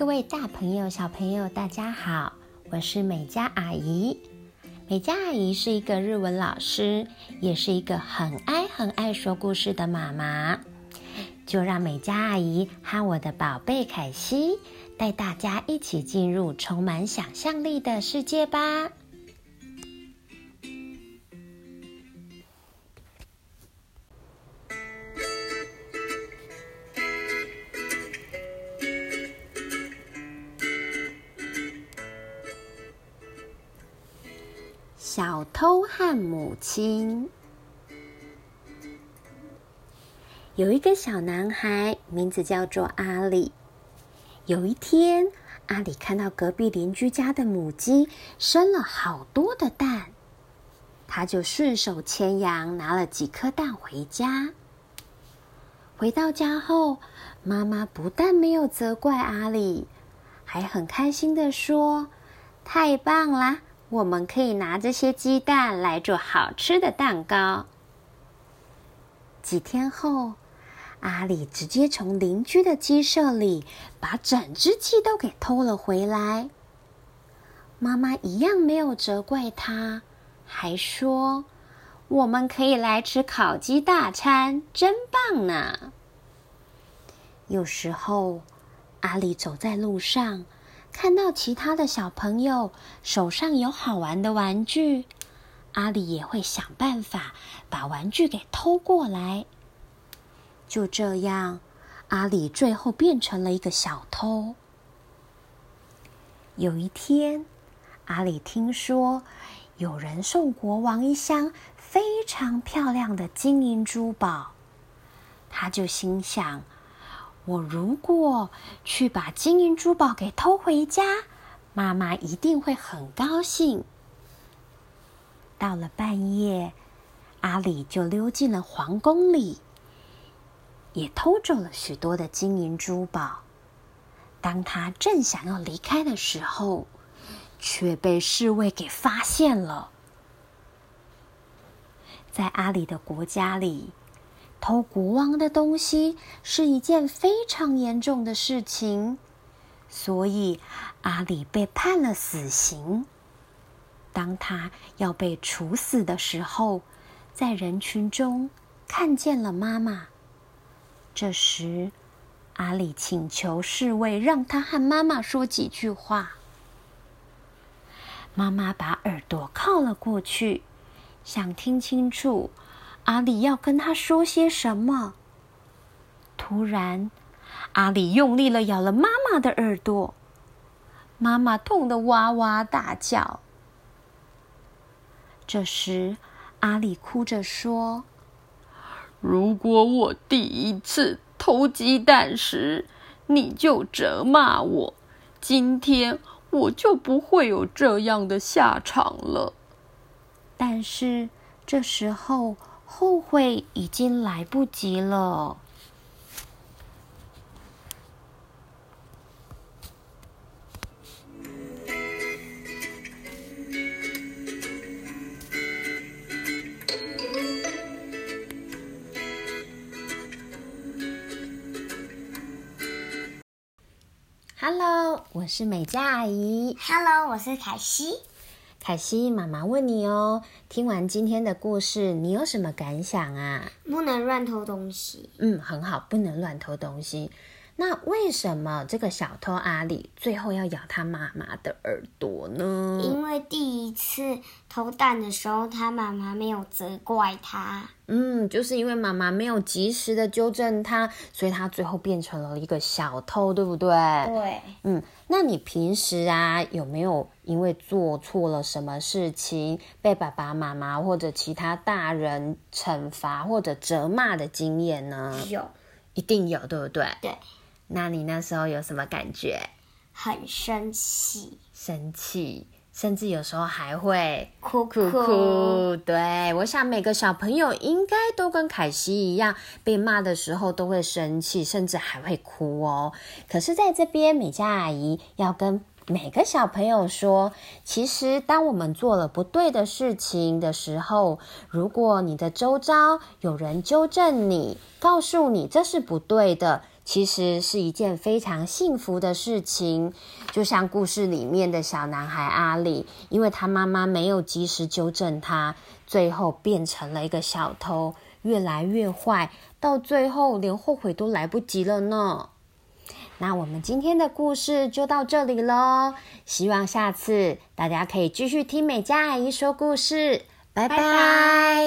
各位大朋友、小朋友，大家好，我是美嘉阿姨。美嘉阿姨是一个日文老师，也是一个很爱很爱说故事的妈妈。就让美嘉阿姨和我的宝贝凯西带大家一起进入充满想象力的世界吧。小偷和母亲。有一个小男孩，名字叫做阿里。有一天，阿里看到隔壁邻居家的母鸡生了好多的蛋，他就顺手牵羊拿了几颗蛋回家。回到家后，妈妈不但没有责怪阿里，还很开心的说：“太棒啦！”我们可以拿这些鸡蛋来做好吃的蛋糕。几天后，阿里直接从邻居的鸡舍里把整只鸡都给偷了回来。妈妈一样没有责怪他，还说：“我们可以来吃烤鸡大餐，真棒呢！”有时候，阿里走在路上。看到其他的小朋友手上有好玩的玩具，阿里也会想办法把玩具给偷过来。就这样，阿里最后变成了一个小偷。有一天，阿里听说有人送国王一箱非常漂亮的金银珠宝，他就心想。我如果去把金银珠宝给偷回家，妈妈一定会很高兴。到了半夜，阿里就溜进了皇宫里，也偷走了许多的金银珠宝。当他正想要离开的时候，却被侍卫给发现了。在阿里的国家里。偷国王的东西是一件非常严重的事情，所以阿里被判了死刑。当他要被处死的时候，在人群中看见了妈妈。这时，阿里请求侍卫让他和妈妈说几句话。妈妈把耳朵靠了过去，想听清楚。阿里要跟他说些什么？突然，阿里用力了咬了妈妈的耳朵，妈妈痛得哇哇大叫。这时，阿里哭着说：“如果我第一次偷鸡蛋时，你就责骂我，今天我就不会有这样的下场了。”但是这时候。后悔已经来不及了。Hello，我是美嘉阿姨。Hello，我是凯西。凯西，妈妈问你哦，听完今天的故事，你有什么感想啊？不能乱偷东西。嗯，很好，不能乱偷东西。那为什么这个小偷阿里最后要咬他妈妈的耳朵呢？因为第一次偷蛋的时候，他妈妈没有责怪他。嗯，就是因为妈妈没有及时的纠正他，所以他最后变成了一个小偷，对不对？对。嗯，那你平时啊有没有因为做错了什么事情被爸爸妈妈或者其他大人惩罚或者责骂的经验呢？有，一定有，对不对？对。那你那时候有什么感觉？很生气，生气，甚至有时候还会哭哭哭。对，我想每个小朋友应该都跟凯西一样，被骂的时候都会生气，甚至还会哭哦。可是，在这边，美嘉阿姨要跟。每个小朋友说：“其实，当我们做了不对的事情的时候，如果你的周遭有人纠正你，告诉你这是不对的，其实是一件非常幸福的事情。就像故事里面的小男孩阿里，因为他妈妈没有及时纠正他，最后变成了一个小偷，越来越坏，到最后连后悔都来不及了呢。那我们今天的故事就到这里喽，希望下次大家可以继续听美嘉阿姨说故事，拜拜。